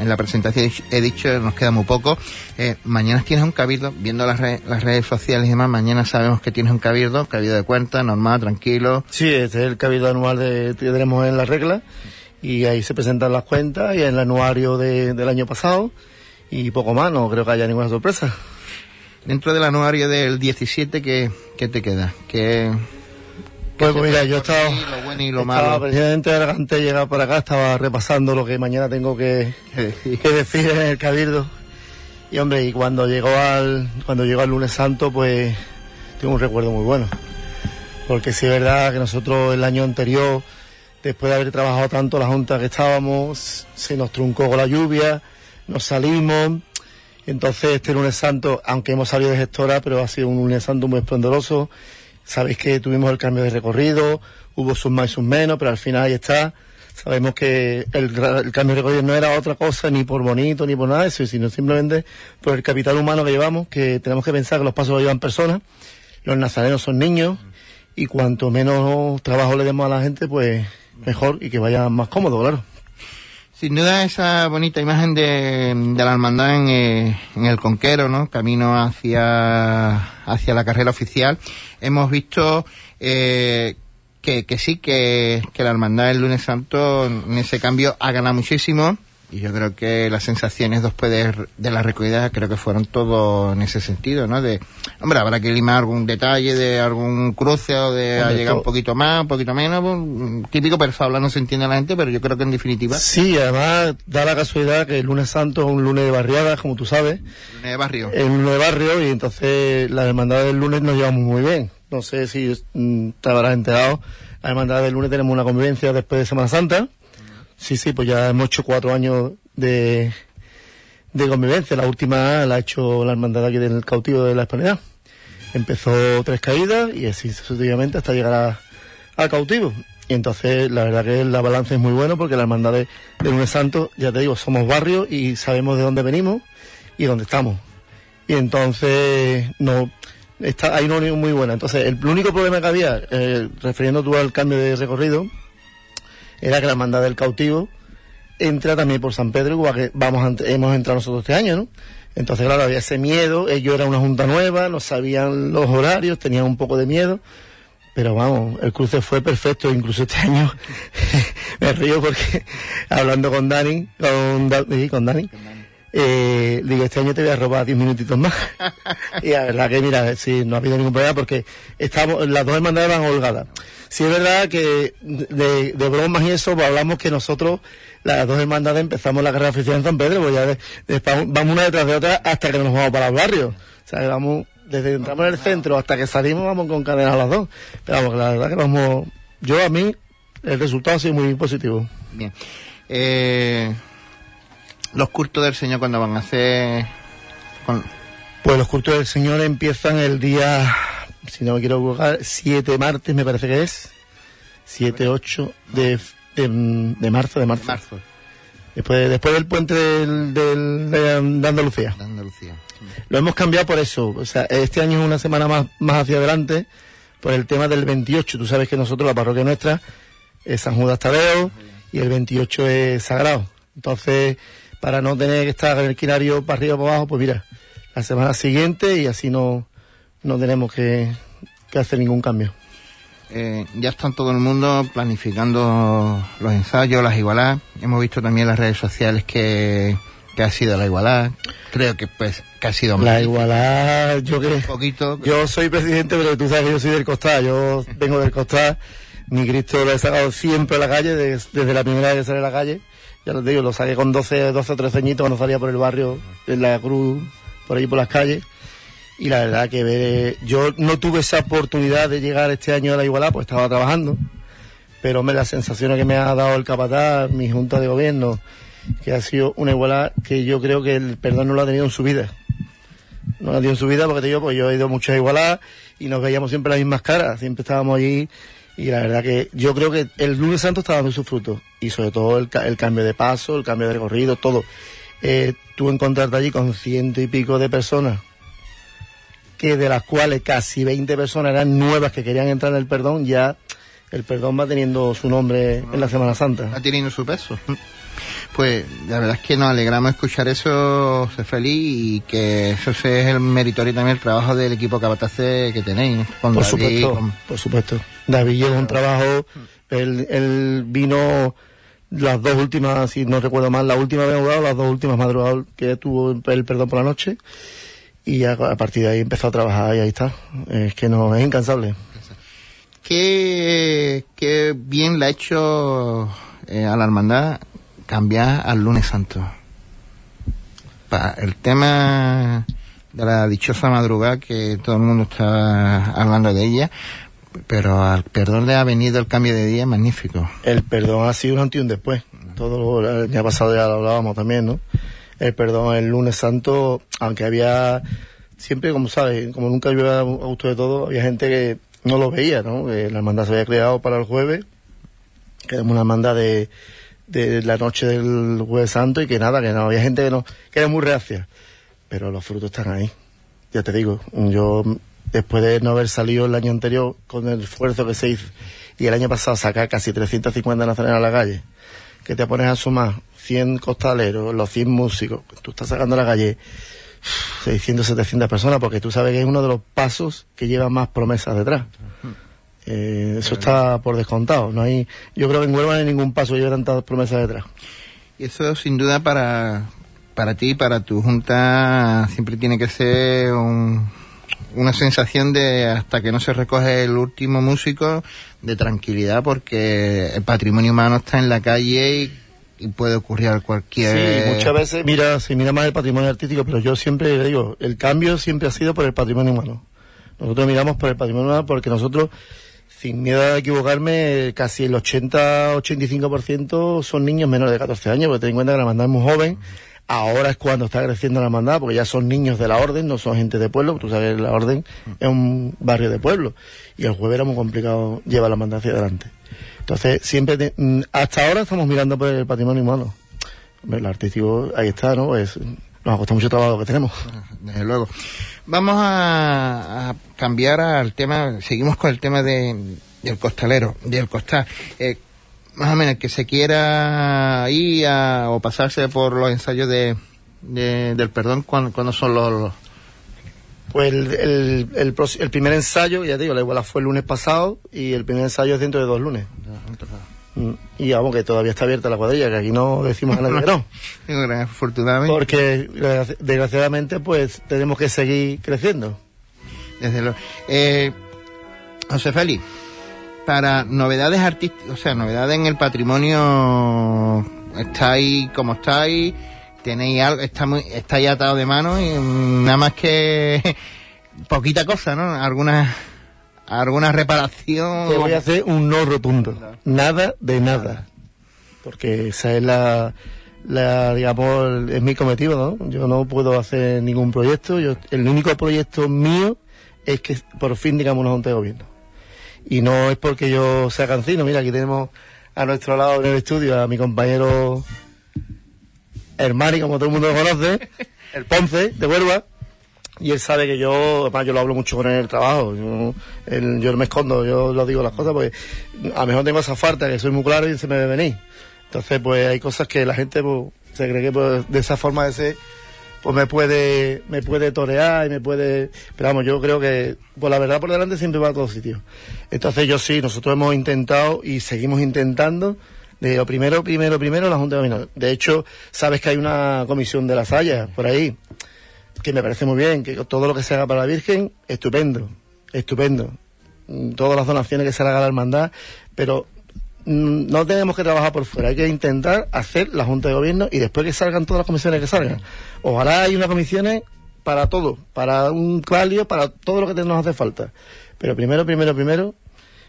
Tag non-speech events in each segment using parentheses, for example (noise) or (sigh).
en la presentación he dicho, nos queda muy poco. Eh, mañana tienes un cabildo, viendo las, las redes sociales y demás, mañana sabemos que tienes un cabildo, cabildo de cuenta, normal, tranquilo. Sí, este es el cabildo anual de, que tenemos en la regla y ahí se presentan las cuentas y en el anuario del año pasado y poco más, no creo que haya ninguna sorpresa. Dentro del anuario del 17, ¿qué, qué te queda? ¿Qué, pues, mira, yo estaba, lo bueno y lo estaba precisamente antes de llegar para acá, estaba repasando lo que mañana tengo que, que decir en el Cabildo. Y hombre, y cuando llegó al, cuando llegó al lunes santo, pues tengo un recuerdo muy bueno. Porque sí es verdad que nosotros el año anterior, después de haber trabajado tanto la junta que estábamos, se nos truncó con la lluvia, nos salimos. Entonces este lunes santo, aunque hemos salido de gestora, pero ha sido un lunes santo muy esplendoroso Sabéis que tuvimos el cambio de recorrido, hubo sus más y sus menos, pero al final ahí está. Sabemos que el, cambio de recorrido no era otra cosa, ni por bonito, ni por nada de eso, sino simplemente por el capital humano que llevamos, que tenemos que pensar que los pasos los llevan personas, los nazarenos son niños, y cuanto menos trabajo le demos a la gente, pues mejor y que vaya más cómodo, claro. Sin duda esa bonita imagen de, la hermandad en, eh, en, el Conquero, ¿no? Camino hacia, hacia la carrera oficial. Hemos visto eh, que, que sí, que, que la hermandad del lunes santo en ese cambio ha ganado muchísimo y yo creo que las sensaciones después de, de la recogida creo que fueron todo en ese sentido, ¿no? De, hombre, habrá que limar algún detalle de algún cruce o de llegar un poquito más, un poquito menos, pues, típico, pero habla no se entiende la gente, pero yo creo que en definitiva. Sí, además da la casualidad que el lunes santo es un lunes de barriada, como tú sabes. Lunes de barrio. Es un lunes de barrio y entonces la hermandad del lunes nos llevamos muy bien. No sé si mm, te habrás enterado. La hermandad del lunes tenemos una convivencia después de Semana Santa Sí, sí, pues ya hemos hecho cuatro años de, de convivencia. La última la ha hecho la hermandad aquí del cautivo de la Hispanidad. Empezó tres caídas y así sucesivamente hasta llegar al cautivo. Y entonces la verdad que la balance es muy bueno porque la hermandad de, de Lunes Santo, ya te digo, somos barrio y sabemos de dónde venimos y dónde estamos. Y entonces no está hay una unión muy buena. Entonces el, único problema que había, eh, refiriendo al cambio de recorrido, era que la hermandad del cautivo entra también por San Pedro, igual que vamos hemos entrado nosotros este año, ¿no? Entonces, claro, había ese miedo, ellos eran una junta nueva, no sabían los horarios, tenían un poco de miedo, pero vamos, el cruce fue perfecto, incluso este año (laughs) me río porque hablando con Dani, con, con Dani, eh, digo, este año te voy a robar 10 minutitos más. (laughs) y la verdad que, mira, sí, no ha habido ningún problema porque estamos, las dos hermandades van holgadas. Sí es verdad que de, de bromas y eso, pues hablamos que nosotros, las dos hermandades, empezamos la carrera oficial en San Pedro, pues ya vamos una detrás de otra hasta que nos vamos para el barrio. O sea, que vamos, desde entramos en el centro hasta que salimos, vamos con cadena a las dos. Pero vamos, la verdad que vamos, yo a mí, el resultado ha sido muy positivo. Bien. Eh, los cultos del Señor cuando van a hacer... Pues los cultos del Señor empiezan el día si no me quiero equivocar, 7 martes me parece que es. 7, 8 de, de, marzo, de marzo. Después, después del puente del, de, Andalucía. Lo hemos cambiado por eso. O sea, este año es una semana más, más hacia adelante por el tema del 28. Tú sabes que nosotros, la parroquia nuestra, es San Judas Tadeo y el 28 es sagrado. Entonces, para no tener que estar en el quinario para arriba o para abajo, pues mira, la semana siguiente y así no, no tenemos que, hacer ningún cambio. Eh, ya están todo el mundo planificando los ensayos, las igualadas. Hemos visto también en las redes sociales que, ha sido la igualada. Creo que pues que ha sido La igualada, yo que poquito. Yo soy presidente, pero tú sabes que yo soy del costado. Yo vengo del costado. Mi Cristo lo he sacado siempre a la calle, desde, la primera vez que salí a la calle. Ya lo digo, lo saqué con 12, 12 o 13 añitos cuando salía por el barrio, en la cruz, por ahí por las calles. Y la verdad que yo no tuve esa oportunidad de llegar este año a la igualdad, pues estaba trabajando, pero me las sensaciones que me ha dado el capataz, mi junta de gobierno, que ha sido una igualdad que yo creo que el perdón no lo ha tenido en su vida. No lo ha tenido en su vida porque te digo, pues yo he ido mucho a igualdad y nos veíamos siempre las mismas caras, siempre estábamos allí y la verdad que yo creo que el lunes santo está dando sus frutos y sobre todo el, cambio de paso, el cambio de recorrido, todo. Eh, tú encontrarte allí con ciento y pico de personas que de las cuales casi 20 personas eran nuevas que querían entrar en el perdón, ya el perdón va teniendo su nombre en la Semana Santa. Va teniendo su peso. Pues la verdad es que nos alegramos escuchar eso, ser feliz y que eso es el meritorio también el trabajo del equipo Cabatace que tenéis. Con por supuesto, por supuesto. David lleva un trabajo, él, él, vino las dos últimas, si no recuerdo mal, la última vez jugado, las dos últimas madrugadas que tuvo el perdón por la noche y a, partir de ahí empezó a trabajar y ahí está. Es que no, es incansable. Qué, qué bien le ha hecho eh, a la hermandad cambiar al lunes santo. el tema de la dichosa madrugada que todo el mundo está hablando de ella, pero al perdón le ha venido el cambio de día magnífico. El perdón ha sido un antes y un después. Todo el año pasado ya lo hablábamos también, ¿no? El perdón el lunes santo, aunque había siempre, como sabes, como nunca yo a gusto de todo, había gente que no lo veía, ¿no? la hermandad se había creado para el jueves, que era una hermandad de, de la noche del jueves santo y que nada, que no había gente que no, que era muy reacia. Pero los frutos están ahí. Ya te digo, yo después de no haber salido el año anterior con el esfuerzo que se hizo y el año pasado sacar casi 350 nazarenas a la calle, que te pones a sumar 100 costaleros, los 100 músicos, tú estás sacando a la calle 600, 700 personas, porque tú sabes que es uno de los pasos que lleva más promesas detrás. Eh, eso está por descontado. No hay, yo creo que en Huelva no hay ningún paso que lleve tantas promesas detrás. Y eso sin duda para, para ti, para tu junta, siempre tiene que ser una sensación de hasta que no se recoge el último músico de tranquilidad porque el patrimonio humano está en la calle y, puede ocurrir cualquier sí muchas veces mira se mira más el patrimonio artístico pero yo siempre digo el cambio siempre ha sido por el patrimonio humano nosotros miramos por el patrimonio humano porque nosotros sin miedo a equivocarme, casi el 80-85% son niños menores de 14 años, porque ten en cuenta que la hermandad es muy joven. Ahora es cuando está creciendo la hermandad, porque ya son niños de la orden, no son gente de pueblo. Tú sabes, la orden es un barrio de pueblo. Y el jueves era muy complicado llevar la hermandad hacia adelante. Entonces, siempre, mm, hasta ahora estamos mirando por el patrimonio humano. El artístico, ahí está, ¿no? Es, nos ha mucho trabajo que tenemos. (laughs) Desde luego. Vamos a, cambiar al tema, seguimos con el tema de, del costalero, del costal. Eh, más o menos, que se quiera ir o pasarse por los ensayos de, del perdón, cuando, son los, Pues el, el, el, primer ensayo, ya digo, la iguala fue el lunes pasado y el primer ensayo es dentro de dos lunes. Mm, y vamos, que todavía está abierta la cuadrilla, que aquí no decimos a nadie que no. (laughs) Afortunadamente. Porque desgraciadamente, pues tenemos que seguir creciendo. Desde luego. Eh, José Félix, para novedades artísticas, o sea, novedades en el patrimonio, estáis como estáis, tenéis algo, está muy, estáis atado de mano y nada más que (laughs) poquita cosa, ¿no? Algunas alguna reparación. Te voy a hacer un no rotundo. Nada de nada. Porque esa es la, la digamos, es mi cometido, ¿no? Yo no puedo hacer ningún proyecto. Yo, el único proyecto mío es que por fin, digamos, una junta de gobierno. Y no es porque yo sea cancino. Mira, aquí tenemos a nuestro lado en el estudio a mi compañero Hermani, como todo el mundo lo conoce, (laughs) el Ponce de Huelva y él sabe que yo, además yo lo hablo mucho con él en el trabajo, yo, no me escondo, yo lo digo las cosas porque a lo mejor tengo esa falta que soy muy claro y se me venir. Entonces pues hay cosas que la gente pues, se cree que pues, de esa forma de ser pues me puede me puede torear y me puede pero vamos yo creo que pues la verdad por delante siempre va a todos sitios entonces yo sí nosotros hemos intentado y seguimos intentando de lo primero primero primero la junta de de hecho sabes que hay una comisión de las hayas por ahí que me parece muy bien, que todo lo que se haga para la Virgen, estupendo, estupendo. Todas las donaciones que se haga a la hermandad, pero no tenemos que trabajar por fuera, hay que intentar hacer la Junta de Gobierno y después que salgan todas las comisiones que salgan. Ojalá hay unas comisiones para todo, para un valio, para todo lo que nos hace falta. Pero primero, primero, primero,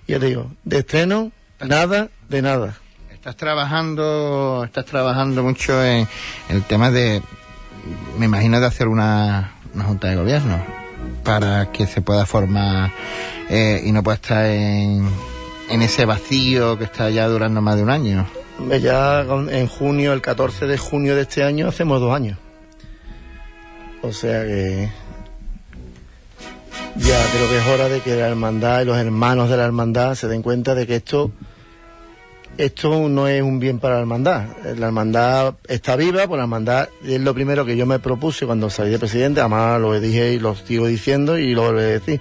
ya te digo, de estreno, nada, de nada. Estás trabajando, estás trabajando mucho en el tema de me imagino de hacer una, junta de gobierno para que se pueda formar eh, y no pueda estar en, en ese vacío que está ya durando más de un año. Ya en junio, el 14 de junio de este año, hacemos dos años. O sea que ya creo que es hora de que la hermandad y los hermanos de la hermandad se den cuenta de que esto esto no es un bien para la hermandad. La hermandad está viva, pues la hermandad es lo primero que yo me propuse cuando salí de presidente, además lo dije y lo sigo diciendo y lo volveré a decir.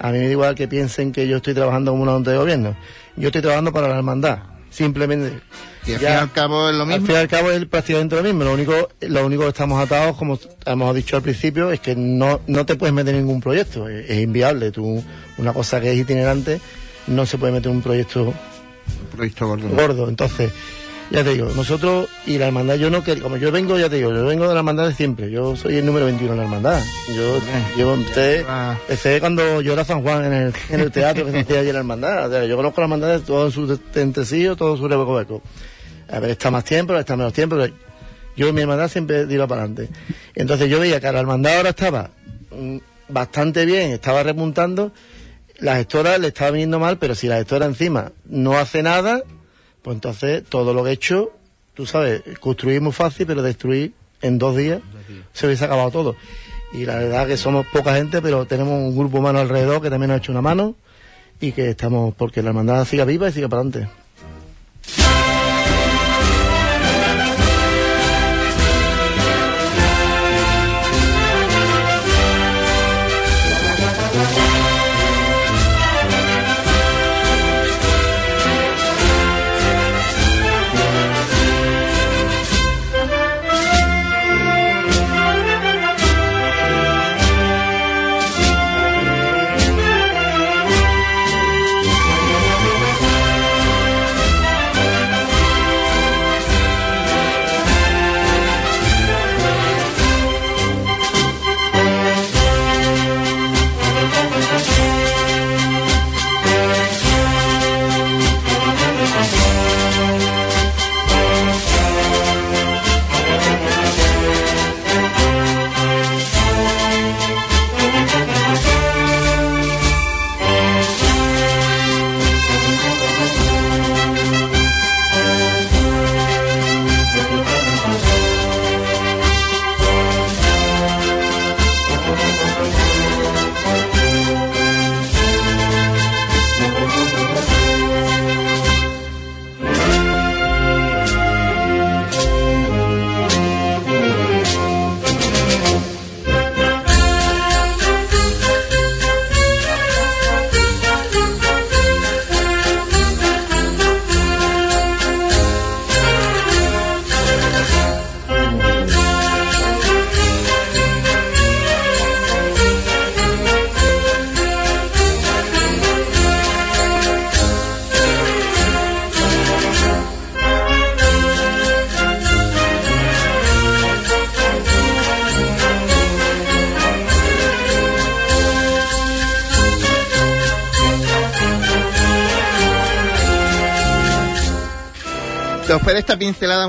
A mí me da igual que piensen que yo estoy trabajando como una junta de gobierno. Yo estoy trabajando para la hermandad, simplemente. Y al fin y al cabo es lo mismo. Al fin y al cabo es prácticamente lo mismo. Lo único, lo único que estamos atados, como hemos dicho al principio, es que no, no te puedes meter en ningún proyecto. Es, es inviable. Tú, una cosa que es itinerante, no se puede meter en un proyecto proyecto gordo. Gordo, entonces, ya te digo, nosotros y la hermandad, yo no que como yo vengo, ya te digo, yo vengo de la hermandad de siempre, yo soy el número 21 en la hermandad. Yo llevo, usted, Ah. empecé cuando yo era San Juan en el, en el teatro que se hacía allí en la hermandad. O sea, yo conozco la hermandad de todos sus entresijos, todo su recoveco. A ver, está más tiempo, está menos tiempo, pero yo mi hermandad siempre iba para adelante. Entonces yo veía que la hermandad ahora estaba mm, bastante bien, estaba repuntando, la gestora le estaba viniendo mal, pero si la gestora encima no hace nada, pues entonces todo lo que he hecho, tú sabes, construir muy fácil, pero destruir en dos días se hubiese acabado todo. Y la verdad que somos poca gente, pero tenemos un grupo humano alrededor que también nos ha hecho una mano y que estamos, porque la hermandad siga viva y siga para adelante.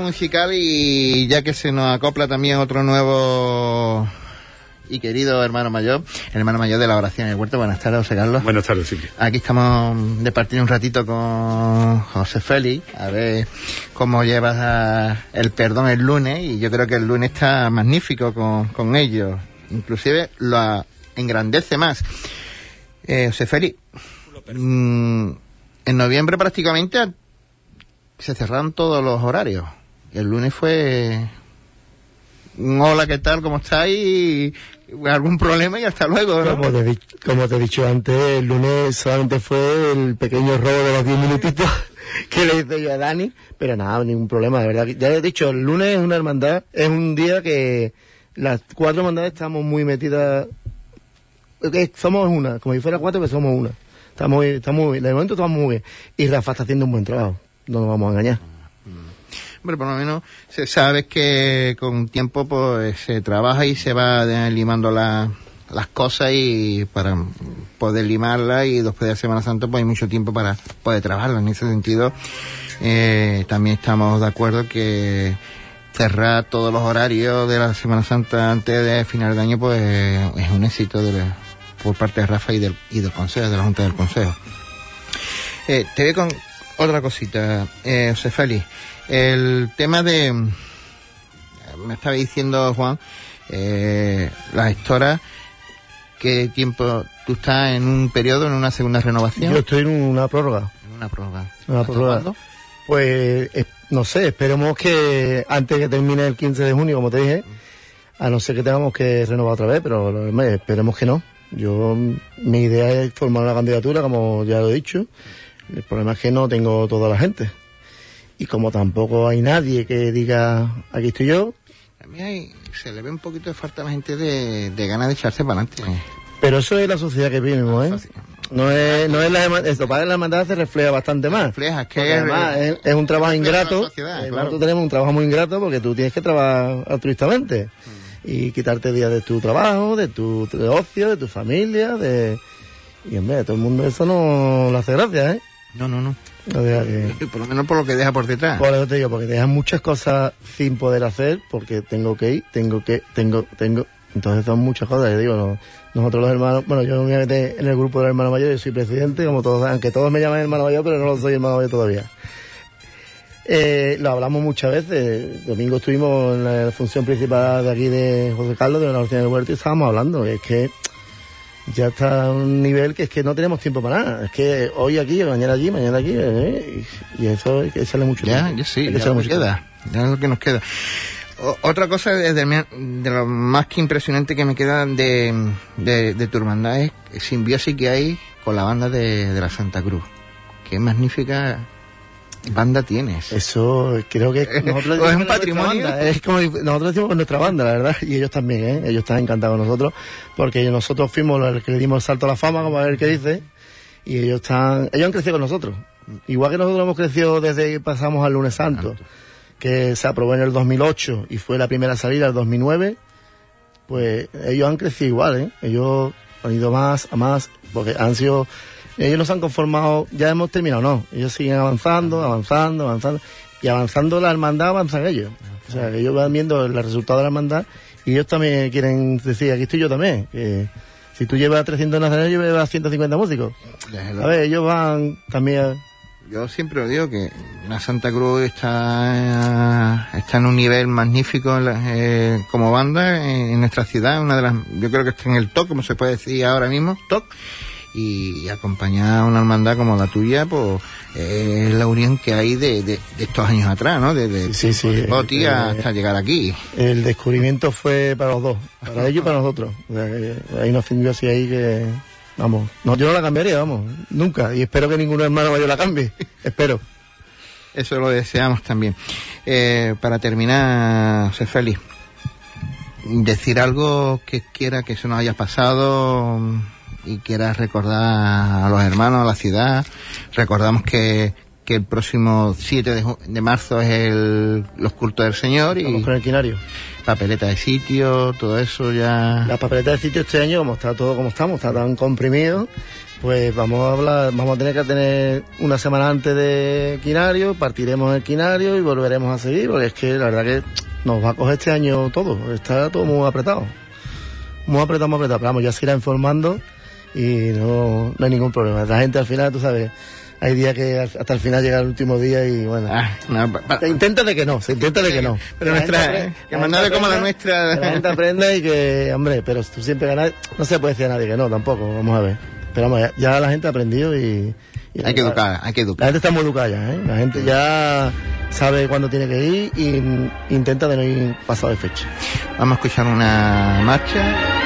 Musical y ya que se nos acopla también otro nuevo y querido hermano mayor, el hermano mayor de la oración en el huerto. Buenas tardes, José Carlos. Buenas tardes, Silvia. Aquí estamos de partir un ratito con José Félix, a ver cómo llevas a- el perdón el lunes, y yo creo que el lunes está magnífico con, con ellos, inclusive lo engrandece más. Eh, José Félix, mm, en noviembre prácticamente se cerraron todos los horarios. El lunes fue hola, ¿qué tal? ¿Cómo estáis? ¿Algún problema? Y hasta luego, ¿no? Como te, he dicho antes, el lunes solamente fue el pequeño robo de los 10 minutitos (laughs) que le hice yo a Dani, pero nada, ningún problema, de verdad. Ya he dicho, el lunes es una hermandad, es un día que las cuatro hermandades estamos muy metidas, somos una, como si fuera cuatro, que somos una. Estamos, estamos de momento estamos muy bien. Y Rafa está haciendo un buen trabajo, no nos vamos a engañar. Hombre, por lo menos se sabe que con tiempo pues se trabaja y se va eh, limando la- las cosas y para poder limarlas y después de Semana Santa pues hay mucho tiempo para poder trabajarlas. En ese sentido eh, también estamos de acuerdo que cerrar todos los horarios de la Semana Santa antes de final de año pues es un éxito de la- por parte de Rafa y del, y del Consejo, de la Junta del Consejo. Eh, te voy con otra cosita, eh, José Félix. El tema de. Me estaba diciendo Juan, eh, la gestora, ¿qué tiempo tú estás en un periodo, en una segunda renovación? Yo estoy en una prórroga. En una prórroga. Una ¿Hasta prórroga. Pues no sé, esperemos que antes que termine el 15 de junio, como te dije, a no ser que tengamos que renovar otra vez, pero esperemos que no. Yo, mi idea es formar una candidatura, como ya lo he dicho. El problema es que no tengo toda la gente. Y como tampoco hay nadie que diga, aquí estoy yo. A mí se le ve un poquito de falta a la gente de, de ganas de echarse para adelante. Pero eso es la sociedad que vivimos, ¿eh? No es, no es la esto para la hermandad se refleja bastante más. Refleja, que además es, un trabajo ingrato. Eh, nosotros tenemos un trabajo muy ingrato porque tú tienes que trabajar altruistamente mm. y quitarte días de tu trabajo, de tu ocio, de tu familia, de y de todo el mundo eso no le hace gracia, ¿eh? No, no, no. (laughs) Por lo menos por lo que deja por detrás. Por eso te digo, porque dejan muchas cosas sin poder hacer, porque tengo que ir, tengo que, tengo, tengo. Entonces son muchas cosas, yo digo, no, nosotros los hermanos, bueno, yo me metí en el grupo del hermano mayor, yo soy presidente, como todos, aunque todos me llaman hermano mayor, pero no lo soy hermano mayor todavía. Eh, lo hablamos muchas veces. Domingo estuvimos en la función principal de aquí de José Carlos, de la Universidad del Huerto, y estábamos hablando. Es que ya está a un nivel que es que no tenemos tiempo para nada. Es que hoy aquí, mañana allí, mañana aquí, eh, y, eso hay que echarle mucho tiempo. Ya, sí, ya nos queda. Ya es lo que nos queda otra cosa de, de, lo más que impresionante que me queda de, de, tu hermandad es el simbiosis que hay con la banda de, la Santa Cruz. Qué magnífica banda tienes. Eso creo que (laughs) nosotros es un patrimonio. Es como nosotros decimos con nuestra banda, la verdad, y ellos también, ¿eh? ellos están encantados con nosotros, porque nosotros fuimos los que le dimos el salto a la fama, como a ver qué dice, y ellos están, ellos han crecido con nosotros. Igual que nosotros hemos crecido desde que pasamos al lunes santo que se aprobó en el 2008 y fue la primera salida el 2009, pues ellos han crecido igual, ¿eh? Ellos han ido más a más, porque han sido, ellos no se han conformado, ya hemos terminado, no, ellos siguen avanzando, avanzando, avanzando, y avanzando la hermandad avanzan ellos. O sea, ellos van viendo el resultado de la hermandad y ellos también quieren decir, aquí estoy yo también, que si tú llevas 300 nazarenos, yo llevas 150 músicos. A ver, ellos van también. Yo siempre lo digo que la Santa Cruz está, está en un nivel magnífico eh, como banda en, nuestra ciudad, una de las, yo creo que está en el top, como se puede decir ahora mismo, top, y, acompañar a una hermandad como la tuya, pues es la unión que hay de, de, estos años atrás, ¿no? Desde sí, sí, eh, hasta llegar aquí. El descubrimiento fue para los dos, para ellos y para nosotros. hay una así ahí que Vamos, no, yo no la cambiaría, vamos, nunca. Y espero que ningún hermano mayor la cambie. (laughs) espero. Eso lo deseamos también. Eh, para terminar, José Félix, decir algo que quiera que se nos haya pasado y quiera recordar a los hermanos, a la ciudad. Recordamos que, que el próximo 7 de, de marzo es el, los cultos del Señor. y con el quinario papeleta de sitio, todo eso ya. La papeleta de sitio este año, como está todo como estamos, está tan comprimido, pues vamos a hablar, vamos a tener que tener una semana antes de quinario, partiremos el quinario y volveremos a seguir, porque es que la verdad que nos va a coger este año todo, está todo muy apretado. Muy apretado, muy apretado, pero vamos, ya se irá informando y no, no hay ningún problema. La gente al final, tú sabes, hay días que hasta el final llega el último día y bueno. Ah, se intenta de que no, se intenta de que no. Pero nuestra, que mandarle como la nuestra. Que la gente aprenda y que, hombre, pero tú siempre ganas, no se puede decir a nadie que no, tampoco, vamos a ver. Pero vamos, ya, la gente ha aprendido y, hay que educar, hay que educar. La gente está muy educada ya, ¿eh? La gente ya sabe cuándo tiene que ir y intenta de no ir pasado de fecha. Vamos a escuchar una marcha.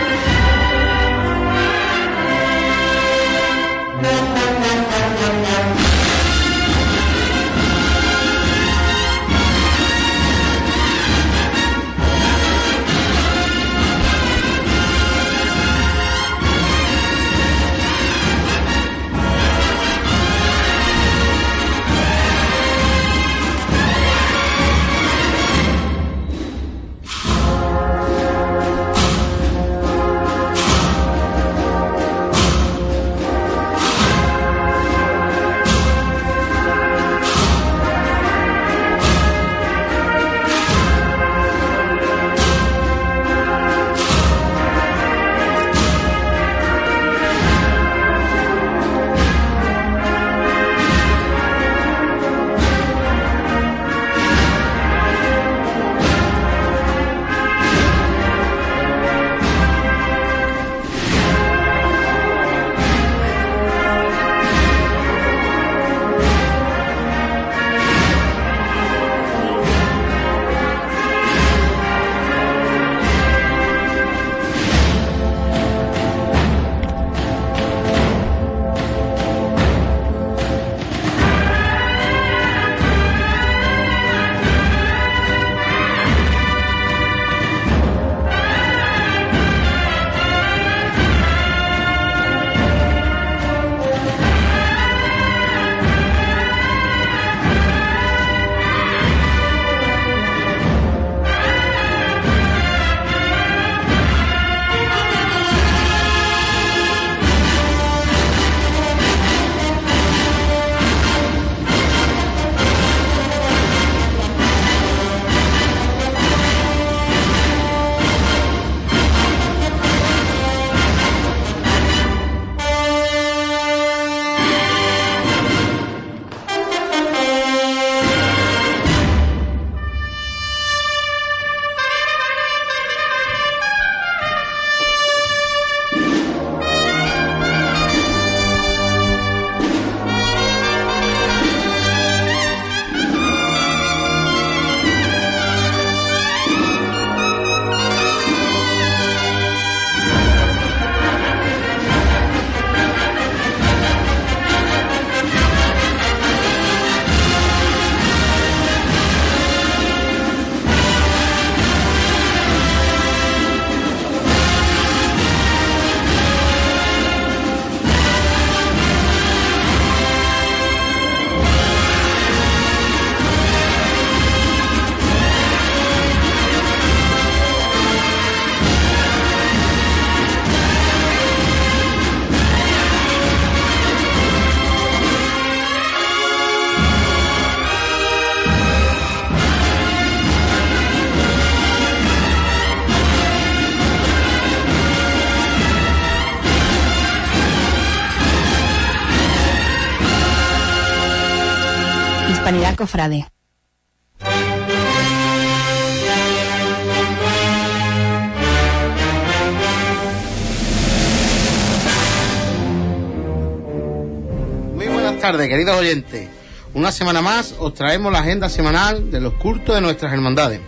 Muy buenas tardes, queridos oyentes. Una semana más os traemos la agenda semanal de los cultos de nuestras hermandades.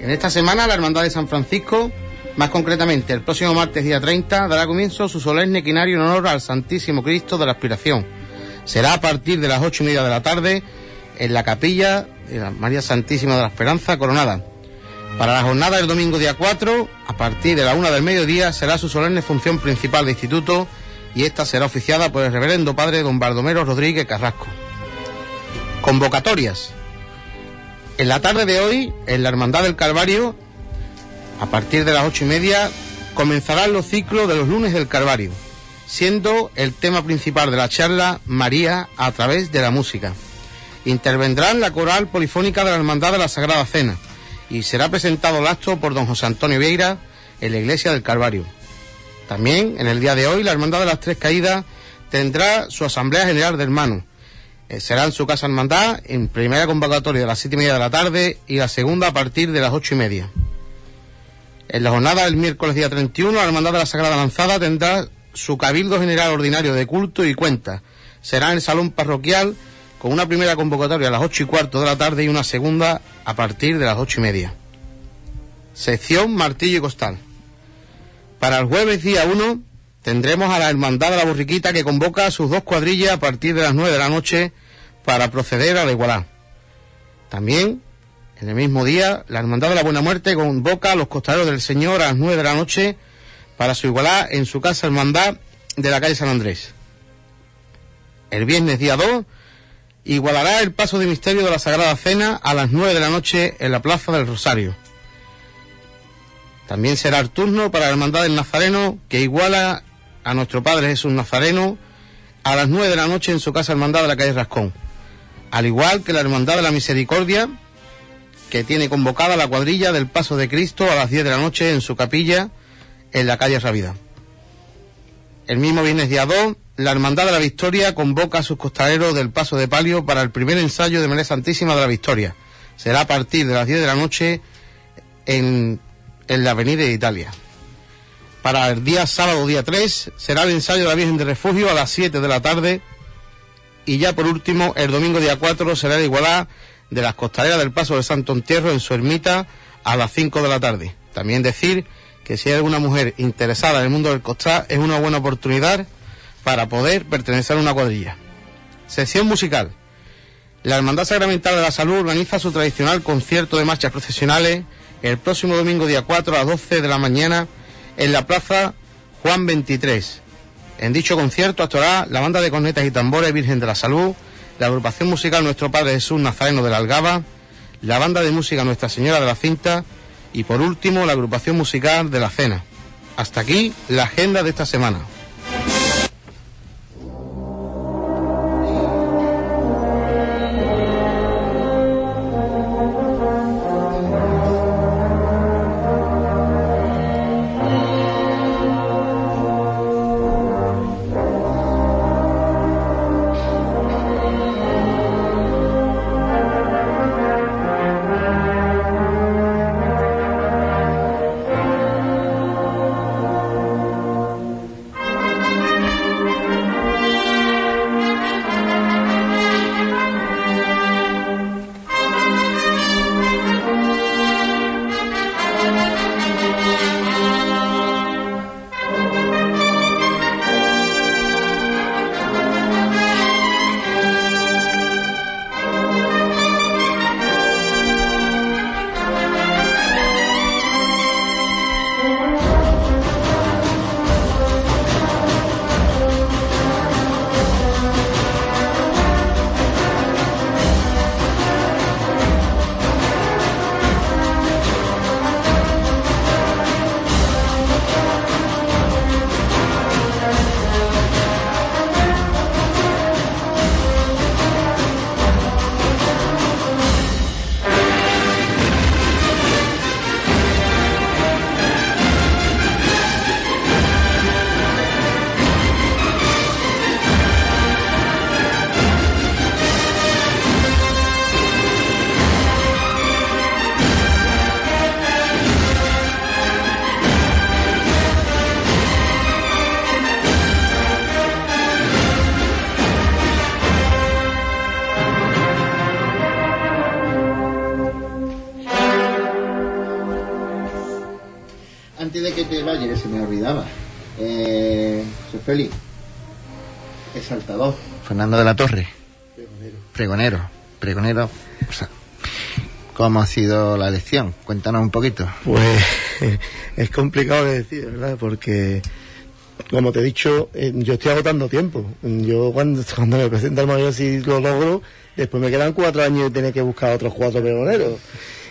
En esta semana la Hermandad de San Francisco, más concretamente el próximo martes día 30, dará comienzo su solemne quinario en honor al Santísimo Cristo de la Aspiración. Será a partir de las ocho y media de la tarde en la capilla de la María Santísima de la Esperanza Coronada. Para la jornada del domingo día 4, a partir de la una del mediodía, será su solemne función principal de instituto y esta será oficiada por el reverendo padre don Baldomero Rodríguez Carrasco. Convocatorias. En la tarde de hoy, en la Hermandad del Calvario, a partir de las ocho y media, comenzarán los ciclos de los lunes del Calvario, siendo el tema principal de la charla María a través de la música. Intervendrán la coral polifónica de la Hermandad de la Sagrada Cena y será presentado el acto por don José Antonio Vieira en la Iglesia del Calvario. También, en el día de hoy, la Hermandad de las Tres Caídas tendrá su Asamblea General de Hermanos. Eh, será en su casa hermandad, en primera convocatoria de las siete y media de la tarde y la segunda a partir de las ocho y media. En la jornada del miércoles día 31, la Hermandad de la Sagrada Lanzada tendrá su Cabildo General Ordinario de Culto y Cuenta. Será en el Salón Parroquial con una primera convocatoria a las ocho y cuarto de la tarde y una segunda a partir de las ocho y media. Sección Martillo y Costal. Para el jueves día 1 tendremos a la Hermandad de la Borriquita que convoca a sus dos cuadrillas a partir de las 9 de la noche para proceder a la igualdad. También, en el mismo día, la Hermandad de la Buena Muerte convoca a los costaleros del Señor a las 9 de la noche para su igualdad en su casa hermandad de la calle San Andrés. El viernes día 2 igualará el paso de misterio de la Sagrada Cena a las 9 de la noche en la Plaza del Rosario. También será el turno para la Hermandad del Nazareno, que iguala a nuestro Padre Jesús Nazareno a las 9 de la noche en su casa hermandad de la calle Rascón. Al igual que la Hermandad de la Misericordia, que tiene convocada la cuadrilla del Paso de Cristo a las 10 de la noche en su capilla en la calle Rabida. El mismo viernes día 2, la Hermandad de la Victoria convoca a sus costaleros del Paso de Palio para el primer ensayo de María Santísima de la Victoria. Será a partir de las 10 de la noche en en la Avenida de Italia. Para el día sábado, día 3, será el ensayo de la Virgen de Refugio a las 7 de la tarde. Y ya por último, el domingo día 4 será la igualdad de las costaleras del Paso de Santo Entierro en su ermita a las 5 de la tarde. También decir que si hay alguna mujer interesada en el mundo del costal, es una buena oportunidad para poder pertenecer a una cuadrilla. Sección musical. La Hermandad Sacramental de la Salud organiza su tradicional concierto de marchas procesionales el próximo domingo día 4 a las 12 de la mañana en la Plaza Juan 23. En dicho concierto actuará la banda de cornetas y tambores Virgen de la Salud, la agrupación musical Nuestro Padre Jesús Nazareno de la Algaba, la banda de música Nuestra Señora de la Cinta y por último la agrupación musical de la Cena. Hasta aquí la agenda de esta semana. Antes de que te vayas, se me olvidaba. Eh, José Félix, exaltador. Fernando de la Torre. Pregonero. Pregonero. O sea, ¿Cómo ha sido la elección? Cuéntanos un poquito. Pues (laughs) es complicado de decir, ¿verdad? Porque, como te he dicho, eh, yo estoy agotando tiempo. Yo cuando, (laughs) cuando me presento al mayor si lo logro, después me quedan cuatro años y tener que buscar otros cuatro pregoneros.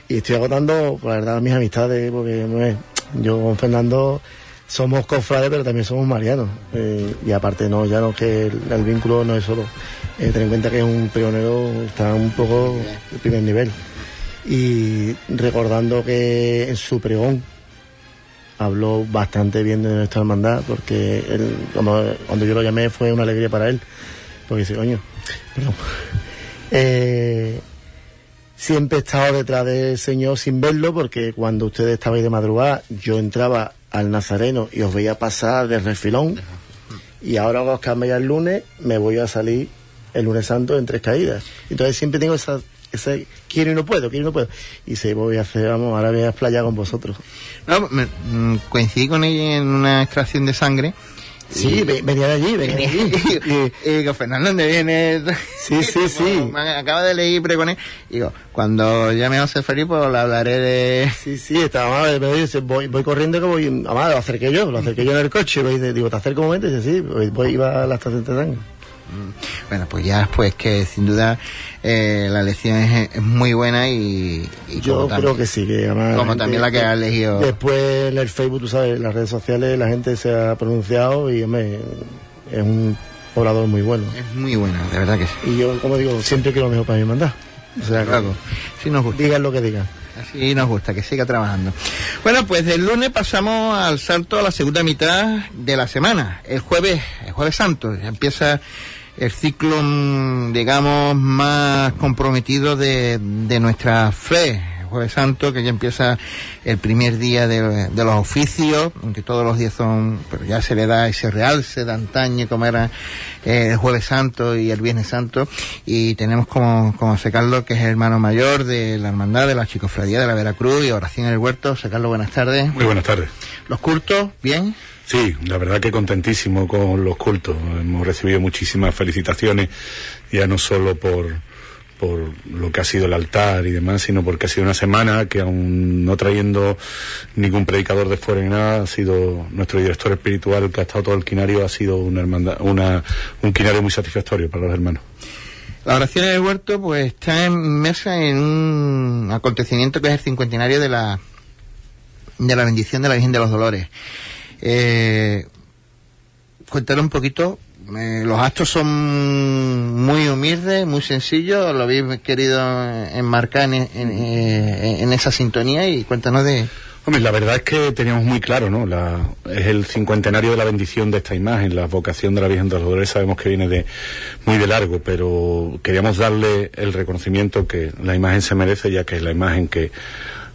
Y estoy agotando, por la verdad, mis amistades, porque no es- yo con Fernando somos cofrades, pero también somos marianos. Eh, y aparte, no, ya no que el, vínculo no es solo. Eh, ten en cuenta que es un pregonero, está un poco de primer nivel. Y recordando que en su pregón habló bastante bien de nuestra hermandad, porque él, cuando, cuando yo lo llamé fue una alegría para él. Porque dice, coño, perdón. (laughs) Eh, siempre he estado detrás del Señor sin verlo, porque cuando ustedes estabais de madrugada, yo entraba al Nazareno y os veía pasar de refilón. Y ahora os cambiáis el lunes, me voy a salir el lunes santo en tres caídas. Entonces siempre tengo esa, ese quiero y no puedo, quiero y no puedo. Y se voy a hacer, vamos, ahora voy a explayar con vosotros. No, me- mm, coincidí con ella en una extracción de sangre. Sí, ve- venía de allí, venía de allí. (laughs) y, digo, Fernando, ¿dónde viene? Sí, sí, (laughs) sí. Acaba de leer pregoné. Digo, cuando llame a José Felipe, pues le hablaré de... (laughs) Sí, sí, estaba mal, me dice, voy, voy corriendo voy, además lo acerqué yo, lo acerqué yo en el coche, me dice, digo, ¿te acerco un momento? Y dice, sí, voy, voy- iba a la estación de sangre. Bueno, pues ya, pues que sin duda eh, la elección es, es muy buena y... y Yo como creo también- que sí, que además... Como también la que ha elegido... Después en el Facebook, tú sabes, en las redes sociales la gente se ha pronunciado y, hombre, es un orador muy bueno. Es muy buena, de verdad que sí. Y yo, como digo, siempre quiero lo mejor para mi hermandad. O sea, Claro, sí nos gusta. digan lo que digan. Así nos gusta, que siga trabajando. Bueno, pues del lunes pasamos al salto a la segunda mitad de la semana. El jueves, el jueves santo, ya empieza el ciclo, digamos, más comprometido de, de nuestra fe. Jueves santo, que ya empieza el primer día de, de los oficios, aunque todos los días son, pero ya se le da ese realce de antaño como era eh, el jueves santo y el viernes santo. Y tenemos como, como José Carlos, que es el hermano mayor de la hermandad de la Chicofradía de la Veracruz y oración en el huerto. José Carlos, buenas tardes. Muy buenas tardes. Los cultos, bien. Sí, la verdad que contentísimo con los cultos. Hemos recibido muchísimas felicitaciones, ya no solo por, por lo que ha sido el altar y demás, sino porque ha sido una semana que aún no trayendo ningún predicador de fuera ni nada, ha sido nuestro director espiritual que ha estado todo el quinario, ha sido una hermandad, una, un quinario muy satisfactorio para los hermanos. La oración en el huerto, pues está inmersa en un acontecimiento que es el cincuentenario de la, de la bendición de la Virgen de los Dolores. Eh, cuéntanos un poquito. eh, los actos son muy humildes, muy sencillos. Lo habéis querido enmarcar en, en, eh, en esa sintonía y cuéntanos de. Hombre, la verdad es que teníamos muy claro, ¿no? La, es el cincuentenario de la bendición de esta imagen, la vocación de la Virgen de los Dolores, sabemos que viene de muy de largo, pero queríamos darle el reconocimiento que la imagen se merece, ya que es la imagen que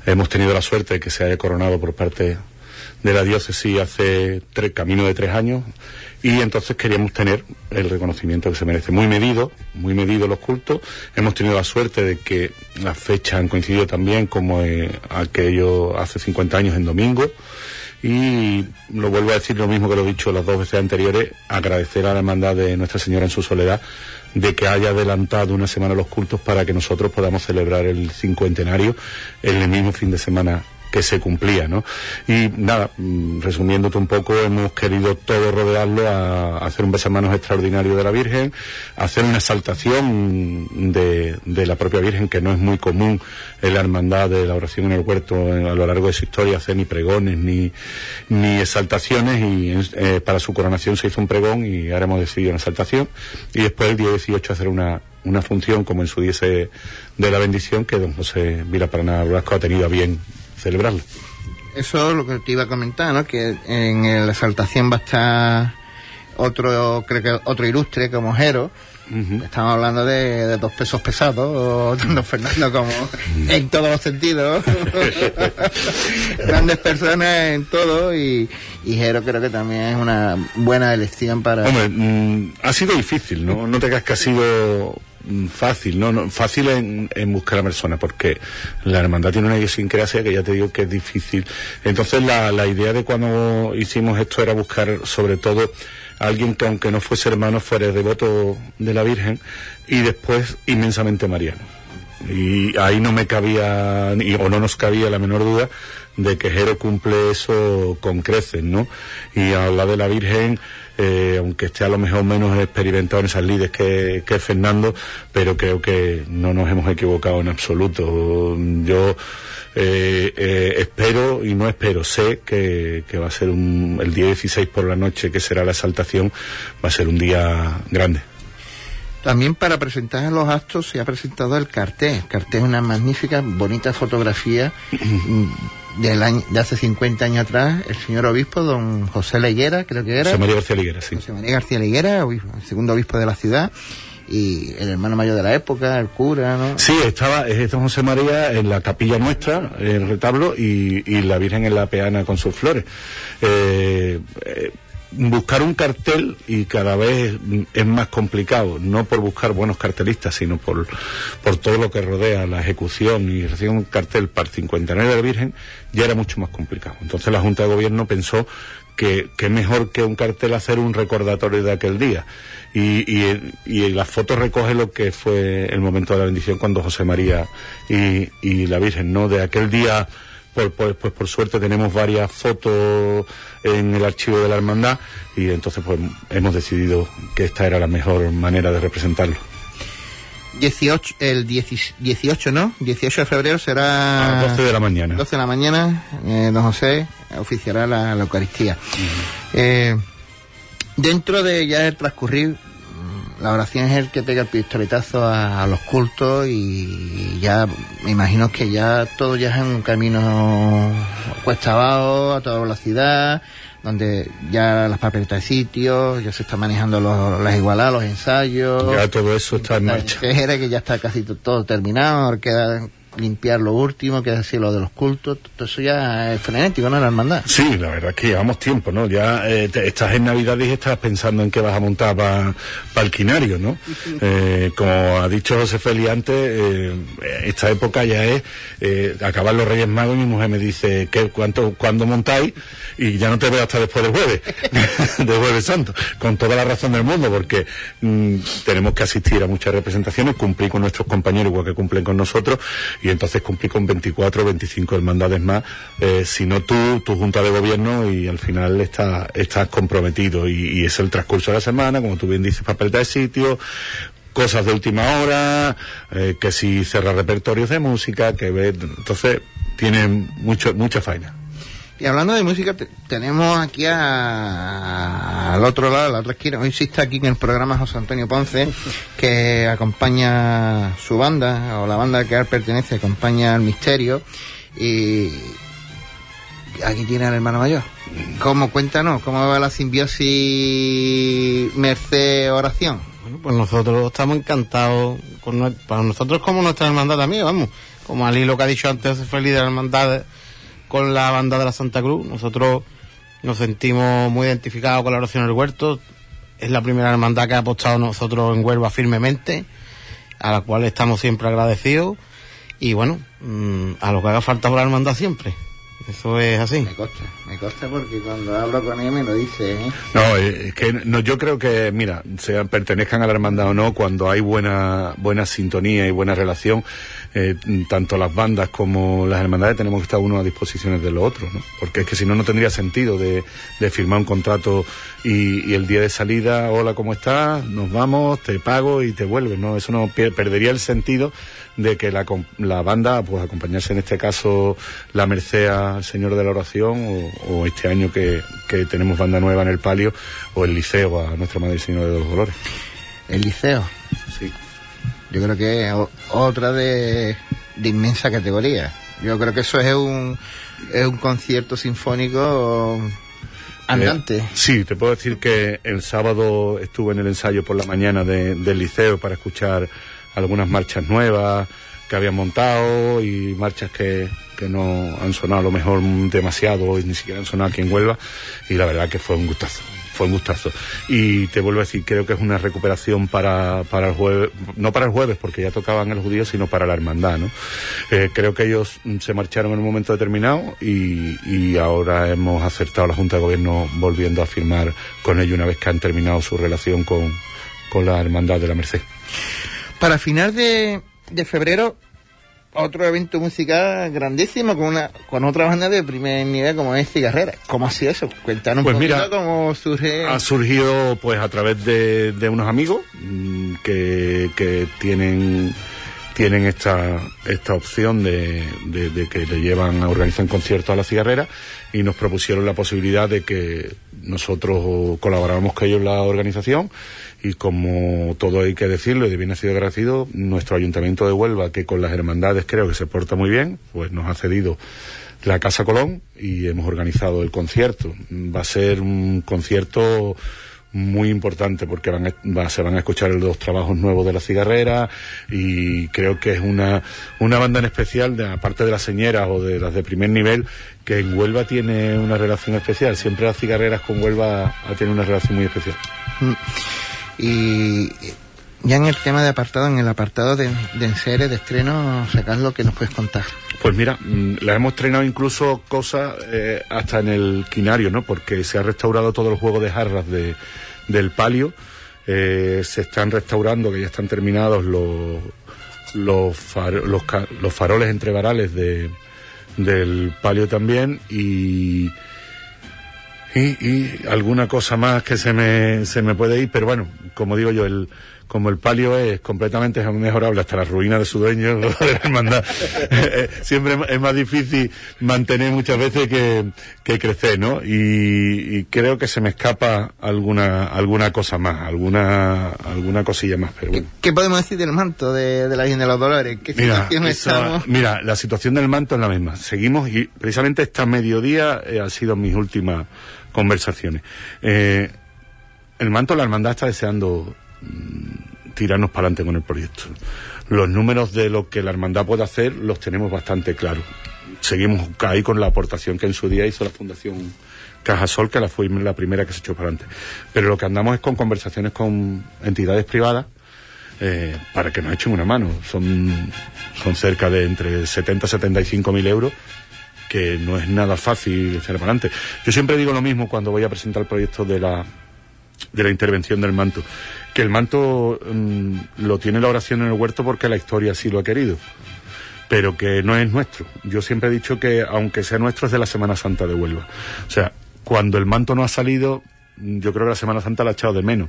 hemos tenido la suerte de que se haya coronado por parte de la diócesis hace camino de tres años y entonces queríamos tener el reconocimiento que se merece. Muy medido, muy medido los cultos. Hemos tenido la suerte de que las fechas han coincidido también como eh, aquello hace 50 años en domingo. Y lo vuelvo a decir lo mismo que lo he dicho las dos veces anteriores, agradecer a la hermandad de Nuestra Señora en su soledad de que haya adelantado una semana los cultos para que nosotros podamos celebrar el cincuentenario en el mismo fin de semana que se cumplía, ¿no? Y nada, mm, resumiéndote un poco, hemos querido todo rodearlo a, hacer un besamanos extraordinario de la Virgen, hacer una exaltación de, la propia Virgen, que no es muy común en la hermandad de la oración en el huerto a lo largo de su historia, hacer ni pregones ni, exaltaciones, y eh, para su coronación se hizo un pregón y ahora hemos decidido una exaltación, y después el día 18 hacer una, una función como en su día de la bendición que don José Vila Blasco ha tenido a bien celebrarlo. Eso es lo que te iba a comentar, ¿no? Que en la exaltación va a estar otro, creo que otro ilustre como Jero. Estamos hablando de, de dos pesos pesados, (laughs) tanto Fernando como (laughs) en todos los sentidos. (laughs) Grandes personas en todo y, y Jero creo que también es una buena elección para... Hombre, mm, ha sido difícil, ¿no? No te creas que ha sido fácil, ¿no? no fácil en, buscar a personas, porque la hermandad tiene una idiosincrasia que ya te digo que es difícil. Entonces la, la idea de cuando hicimos esto era buscar sobre todo a alguien que aunque no fuese hermano fuera devoto de la Virgen y después inmensamente mariano. Y ahí no me cabía, o no nos cabía la menor duda de que Jero cumple eso con creces, ¿no? Y habla de la Virgen, eh, aunque esté a lo mejor menos experimentado en esas lides que, que Fernando, pero creo que no nos hemos equivocado en absoluto. Yo eh, eh, espero y no espero, sé que, que va a ser un, el día 16 por la noche, que será la exaltación, va a ser un día grande. También para presentar los actos se ha presentado el cartel. El cartel es una magnífica, bonita fotografía (clears throat) del año, de hace 50 años atrás, el señor obispo, don José Leguera, creo que era. José María García Leguera, sí. José María García Leguera, obispo, el segundo obispo de la ciudad y el hermano mayor de la época, el cura, ¿no? Sí, estaba es don José María en la capilla nuestra, el retablo, y, y la Virgen en la peana con sus flores. Eh, eh, buscar un cartel y cada vez es más complicado, no por buscar buenos cartelistas, sino por, por todo lo que rodea la ejecución y recibir un cartel para el cincuentenario de la Virgen, ya era mucho más complicado. Entonces la Junta de Gobierno pensó que, que mejor que un cartel hacer un recordatorio de aquel día. Y, y, y la foto recoge lo que fue el momento de la bendición cuando José María y, y la Virgen, ¿no? De aquel día por, por, pues por suerte tenemos varias fotos en el archivo de la hermandad y entonces pues hemos decidido que esta era la mejor manera de representarlo. 18, el 18, ¿no? 18 de febrero será... A 12 de la mañana. 12 de la mañana, eh, don José oficiará la, la Eucaristía. Uh -huh. eh, dentro de ya el transcurrir, la oración es el que pega el pistoletazo a, a, los cultos y ya me imagino que ya todo ya es un camino cuesta abajo a toda velocidad donde ya las papeletas de sitio, ya se está manejando los, las igualadas, los ensayos. Ya todo eso está en marcha. Que ya está casi todo terminado, queda limpiar lo último, que es decir, lo de los cultos, todo eso ya es frenético, ¿no? La hermandad. Sí, la verdad es que llevamos tiempo, ¿no? Ya eh, te, estás en Navidad y estás pensando en qué vas a montar para pa el quinario, ¿no? eh, como ha dicho José Feli antes, eh, esta época ya es eh, acabar los Reyes Magos y mi mujer me dice, ¿qué, cuánto, ¿cuándo montáis? Y ya no te veo hasta después del jueves, (laughs) del jueves santo, con toda la razón del mundo, porque mm, tenemos que asistir a muchas representaciones, cumplir con nuestros compañeros igual que cumplen con nosotros, y entonces cumplí con 24 o 25 hermandades más, eh, si no tú, tu junta de gobierno y al final estás está comprometido y, y, es el transcurso de la semana, como tú bien dices, papel de sitio, cosas de última hora, eh, que si cerrar repertorios de música, que ve, entonces tiene mucho, mucha faena. Y hablando de música, te, tenemos aquí a, al otro lado, a la otra esquina. Hoy sí está aquí en el programa José Antonio Ponce, (laughs) que acompaña su banda, o la banda que a él pertenece, acompaña al misterio. Y aquí tiene al hermano mayor. ¿Cómo cuéntanos? ¿Cómo va la simbiosis Merced-Oración? Bueno, pues nosotros estamos encantados. Con, para nosotros, como nuestra hermandad también, vamos. Como al hilo que ha dicho antes, feliz de la hermandad con la banda de la Santa Cruz. Nosotros nos sentimos muy identificados con la oración del huerto. Es la primera hermandad que ha apostado nosotros en Huelva firmemente, a la cual estamos siempre agradecidos. Y bueno, mmm, a lo que haga falta por la hermandad siempre. Eso es así. Me consta, me consta porque cuando hablo con ella me lo dice. ¿eh? No, es que no, yo creo que, mira, sean pertenezcan a la hermandad o no, cuando hay buena, buena sintonía y buena relación, eh, tanto las bandas como las hermandades tenemos que estar uno a disposiciones de los otros, ¿no? Porque es que si no, no tendría sentido de, de firmar un contrato y, y, el día de salida, hola, ¿cómo estás? Nos vamos, te pago y te vuelves, ¿no? Eso no perdería el sentido de que la, la banda, pues acompañarse en este caso la merced al Señor de la Oración o, o este año que, que, tenemos banda nueva en el palio o el liceo a Nuestra Madre Señor de los Dolores. ¿El liceo? Sí. Yo creo que es otra de, inmensa categoría. Yo creo que eso es un, es un concierto sinfónico andante. Eh, sí, te puedo decir que el sábado estuve en el ensayo por la mañana de, del liceo para escuchar algunas marchas nuevas que habían montado y marchas que, que no han sonado a lo mejor demasiado y ni siquiera han sonado aquí en Huelva y la verdad que fue un gustazo fue un gustazo. Y te vuelvo a decir, creo que es una recuperación para, para el jueves, no para el jueves, porque ya tocaban el judío, sino para la hermandad, ¿no? Eh, creo que ellos se marcharon en un momento determinado y, y ahora hemos acertado la Junta de Gobierno volviendo a firmar con ellos una vez que han terminado su relación con, con la hermandad de la Merced. Para final de, de febrero otro evento musical grandísimo con una con otra banda de primer nivel como es Cigarrera. ¿Cómo ha sido eso? Cuéntanos Pues un poquito mira, cómo surge. Ha surgido pues a través de, de unos amigos mm, que, que tienen tienen esta, esta opción de, de- que le llevan a organizar conciertos a la cigarrera y nos propusieron la posibilidad de que nosotros colaboráramos con ellos en la organización y como todo hay que decirlo y de bien ha sido agradecido, nuestro ayuntamiento de Huelva, que con las hermandades creo que se porta muy bien, pues nos ha cedido la Casa Colón y hemos organizado el concierto. Va a ser un concierto muy importante porque van a- se van a escuchar los trabajos nuevos de la cigarrera y creo que es una, una banda en especial, de, aparte de las señeras o de las de primer nivel, que en Huelva tiene una relación especial. Siempre las cigarreras con Huelva tenido una relación muy especial. Y ya en el tema de apartado, en el apartado de, de de estreno, sacas lo que nos puedes contar. Pues mira, mm, la hemos estrenado incluso cosas eh, hasta en el quinario, ¿no? Porque se ha restaurado todo el juego de jarras de, del palio. Eh, se están restaurando, que ya están terminados los los, los faroles entre varales de, del palio también y, y, y alguna cosa más que se me, se me puede ir, pero bueno, como digo yo, el, como el palio es completamente mejorable hasta la ruina de su dueño, (laughs) lo de la hermandad, (laughs) eh, siempre es más difícil mantener muchas veces que, que crecer, ¿no? Y, y creo que se me escapa alguna, alguna cosa más, alguna, alguna cosilla más, pero ¿Qué, bueno. qué podemos decir del manto de, de la Virgen de los Dolores? ¿Qué Mira, situación esa- estamos? mira, la situación del manto es la misma. Seguimos y precisamente esta mediodía eh, han sido mis últimas conversaciones. Eh, el manto, la hermandad está deseando tirarnos para adelante con el proyecto. Los números de lo que la hermandad puede hacer los tenemos bastante claros. Seguimos ahí con la aportación que en su día hizo la Fundación Cajasol, que la fue la primera que se echó para adelante. Pero lo que andamos es con conversaciones con entidades privadas eh, para que nos echen una mano. Son, son cerca de entre 70 y 75 mil euros, que no es nada fácil echar para adelante. Yo siempre digo lo mismo cuando voy a presentar el proyecto de la, de la intervención del manto, que el manto mm, lo tiene la oración en el huerto porque la historia así lo ha querido, pero que no es nuestro. Yo siempre he dicho que aunque sea nuestro es de la Semana Santa de Huelva. O sea, cuando el manto no ha salido, mm, yo creo que la Semana Santa la ha echado de menos.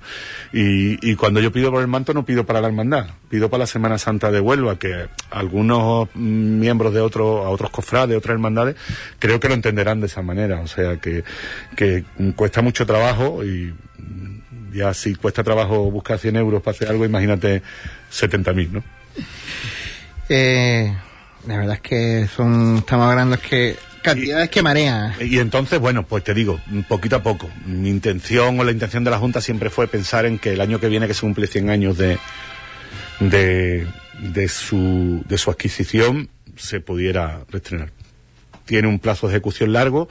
Y, y cuando yo pido por el manto no pido para la hermandad, pido para la Semana Santa de Huelva, que algunos mm, miembros de otros, a otros cofrades, de otras hermandades, creo que lo entenderán de esa manera. O sea, que, que cuesta mucho trabajo y ya si cuesta trabajo buscar 100 euros para hacer algo, imagínate 70.000, ¿no? Eh, la verdad es que son, estamos hablando es que cantidades que marean. Y entonces, bueno, pues te digo, poquito a poco. Mi intención o la intención de la Junta siempre fue pensar en que el año que viene, que se cumple 100 años de, de, de, su, de su adquisición, se pudiera reestrenar. Tiene un plazo de ejecución largo,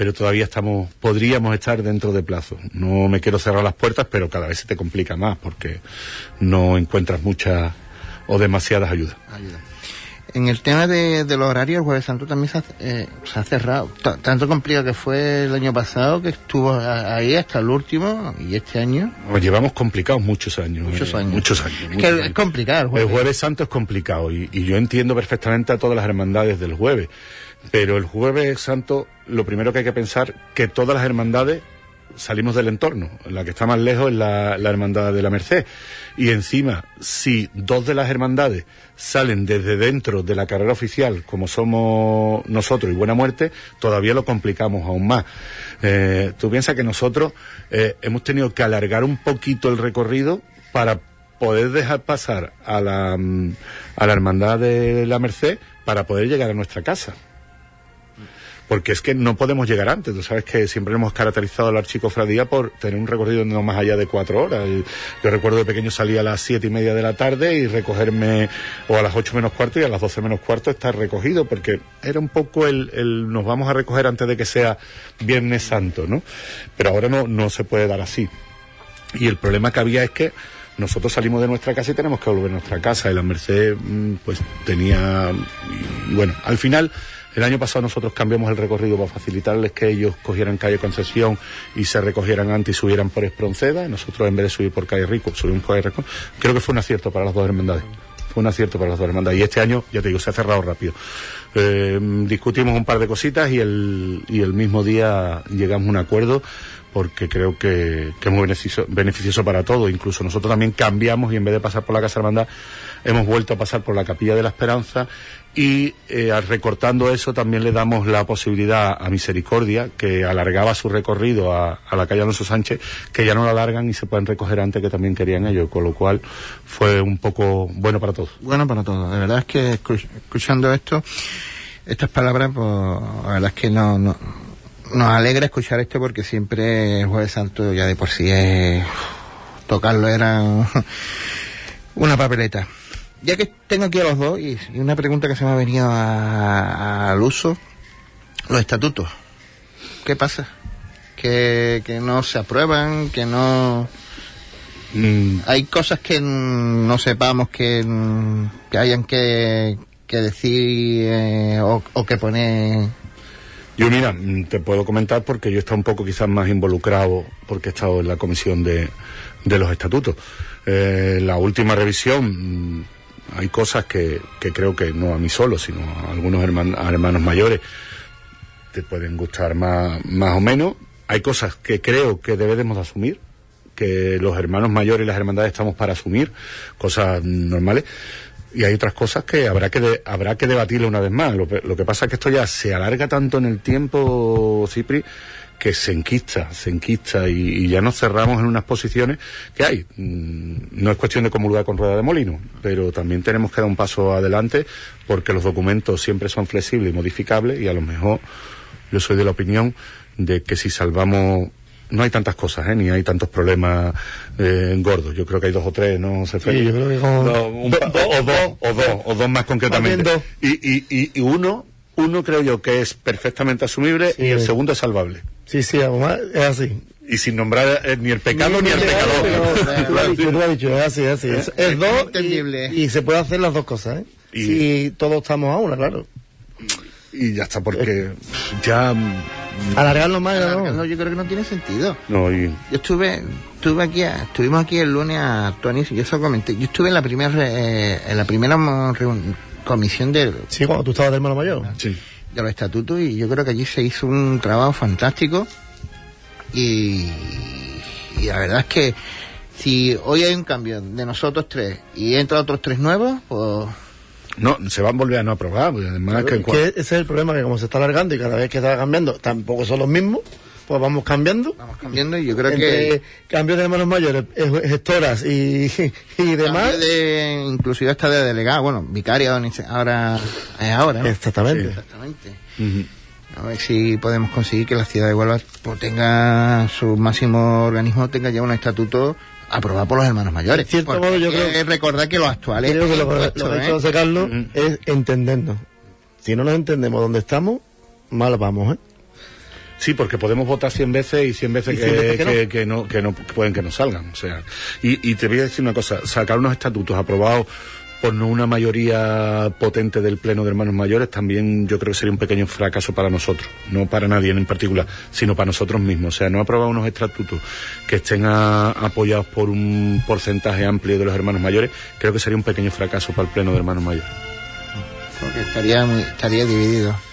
pero todavía estamos, podríamos estar dentro de plazo. No me quiero cerrar las puertas, pero cada vez se te complica más porque no encuentras muchas o demasiadas ayudas. En el tema de, de los horarios, el Jueves Santo también se ha, eh, se ha cerrado. T- tanto complicado que fue el año pasado, que estuvo ahí hasta el último, y este año. Nos llevamos complicados muchos años. Muchos eh, años. Muchos años. Es muchos que años. es complicado el El jueves. jueves santo es complicado y, y yo entiendo perfectamente a todas las hermandades del jueves, pero el jueves santo lo primero que hay que pensar que todas las hermandades salimos del entorno, la que está más lejos es la, la hermandad de la Merced y encima si dos de las hermandades salen desde dentro de la carrera oficial como somos nosotros y Buena Muerte, todavía lo complicamos aún más. Eh, tú piensas que nosotros eh, hemos tenido que alargar un poquito el recorrido para poder dejar pasar a la, mm, a la hermandad de la Merced para poder llegar a nuestra casa. Porque es que no podemos llegar antes. Tú sabes que siempre hemos caracterizado a la archicofradía por tener un recorrido no más allá de cuatro horas. yo recuerdo de pequeño salir a las siete y media de la tarde y recogerme o a las ocho menos cuarto y a las doce menos cuarto estar recogido, porque era un poco el, el nos vamos a recoger antes de que sea Viernes Santo, ¿no? Pero ahora no, no se puede dar así. Y el problema que había es que nosotros salimos de nuestra casa y tenemos que volver a nuestra casa. Y la Merced, mm, pues tenía. Y, bueno, al final. El año pasado nosotros cambiamos el recorrido para facilitarles que ellos cogieran calle Concesión y se recogieran antes y subieran por Espronceda. Nosotros en vez de subir por calle Rico, subimos por calle Rico. Creo que fue un acierto para las dos hermandades. Fue un acierto para las dos hermandades. Y este año, ya te digo, se ha cerrado rápido. Eh, discutimos un par de cositas y el, y el mismo día llegamos a un acuerdo porque creo que, que es muy beneficio, beneficioso para todos. Incluso nosotros también cambiamos y en vez de pasar por la Casa Hermandad, hemos vuelto a pasar por la Capilla de la Esperanza y eh, recortando eso también le damos la posibilidad a Misericordia, que alargaba su recorrido a, a la calle Alonso Sánchez, que ya no la alargan y se pueden recoger antes que también querían ellos, con lo cual fue un poco bueno para todos. Bueno para todos. De verdad es que escuchando esto, estas palabras, pues la verdad es que no, no nos alegra escuchar esto porque siempre el Jueves Santo ya de por sí es, tocarlo era (laughs) una papeleta. Ya que tengo aquí a los dos y, una pregunta que se me ha venido al uso, los estatutos. ¿Qué pasa? Que, que no se aprueban, que no... Mm. Hay cosas que no sepamos que, que hayan que, que decir eh, o, o que poner yo mira, te puedo comentar porque yo he estado un poco quizás más involucrado porque he estado en la comisión de, de los estatutos. Eh, la última revisión hay cosas que, que, creo que no a mí solo, sino a algunos hermanos mayores te pueden gustar más, más o menos. Hay cosas que creo que debemos asumir, que los hermanos mayores y las hermandades estamos para asumir, cosas normales y hay otras cosas que habrá que habrá que debatirle una vez más. Lo, que pasa es que esto ya se alarga tanto en el tiempo, Cipri, que se enquista, se enquista y, ya nos cerramos en unas posiciones que hay. Mm, no es cuestión de comulgar con rueda de molino, pero también tenemos que dar un paso adelante porque los documentos siempre son flexibles y modificables y a lo mejor yo soy de la opinión de que si salvamos no hay tantas cosas, ¿eh? ni hay tantos problemas eh, gordos. Yo creo que hay dos o tres, ¿no? Se sí, yo creo que o, dos, o dos, o dos más concretamente. Y, y, y, uno, uno creo yo que es perfectamente asumible y el segundo es salvable. Sí, sí, es así. Y sin nombrar eh, ni el pecado ni, el pecador. tú lo has dicho, tú lo has dicho, es así, es así. Es, es dos y, y, se puede hacer las dos cosas, ¿eh? Y, si todos estamos a una, claro. Y ya está, porque ya Alargarlo más, ¿no? Yo creo que no tiene sentido. No, Yo estuve, estuve aquí, estuvimos aquí el lunes a Tony, y yo eso comenté. Yo estuve en la primera, eh, en la primera comisión de. Sí, cuando tú estabas de hermano mayor. Sí. De los estatutos, y yo creo que allí se hizo un trabajo fantástico. Y, y la verdad es que si hoy hay un cambio de nosotros tres y entra otros tres nuevos, pues no, se van a volver a no aprobar. además que, ese es el problema, que como se está alargando y cada vez que está cambiando, tampoco son los mismos, pues vamos cambiando. Vamos cambiando y yo creo que... Cambios de hermanos mayores, gestoras y, y demás. de, inclusive hasta de delegado, bueno, vicario ahora es ahora. Exactamente. Exactamente. A ver si podemos conseguir que la ciudad de Huelva pues, tenga su máximo organismo, tenga ya un estatuto aprobado por los hermanos mayores. En cierto modo, yo creo que recordar que los actuales. Creo que lo, que ha hecho ¿eh? Carlos es entendernos. Si no nos entendemos dónde estamos, mal vamos, ¿eh? Sí, porque podemos votar 100 veces y 100 veces, que, que, no? que, no, pueden que no salgan. O sea, y, y te voy a decir una cosa, sacar unos estatutos aprobados por no una mayoría potente del Pleno de Hermanos Mayores, también yo creo que sería un pequeño fracaso para nosotros, no para nadie en particular, sino para nosotros mismos. O sea, no aprobar unos estatutos que estén apoyados por un porcentaje amplio de los hermanos mayores, creo que sería un pequeño fracaso para el Pleno de Hermanos Mayores. Porque estaría, muy, estaría dividido.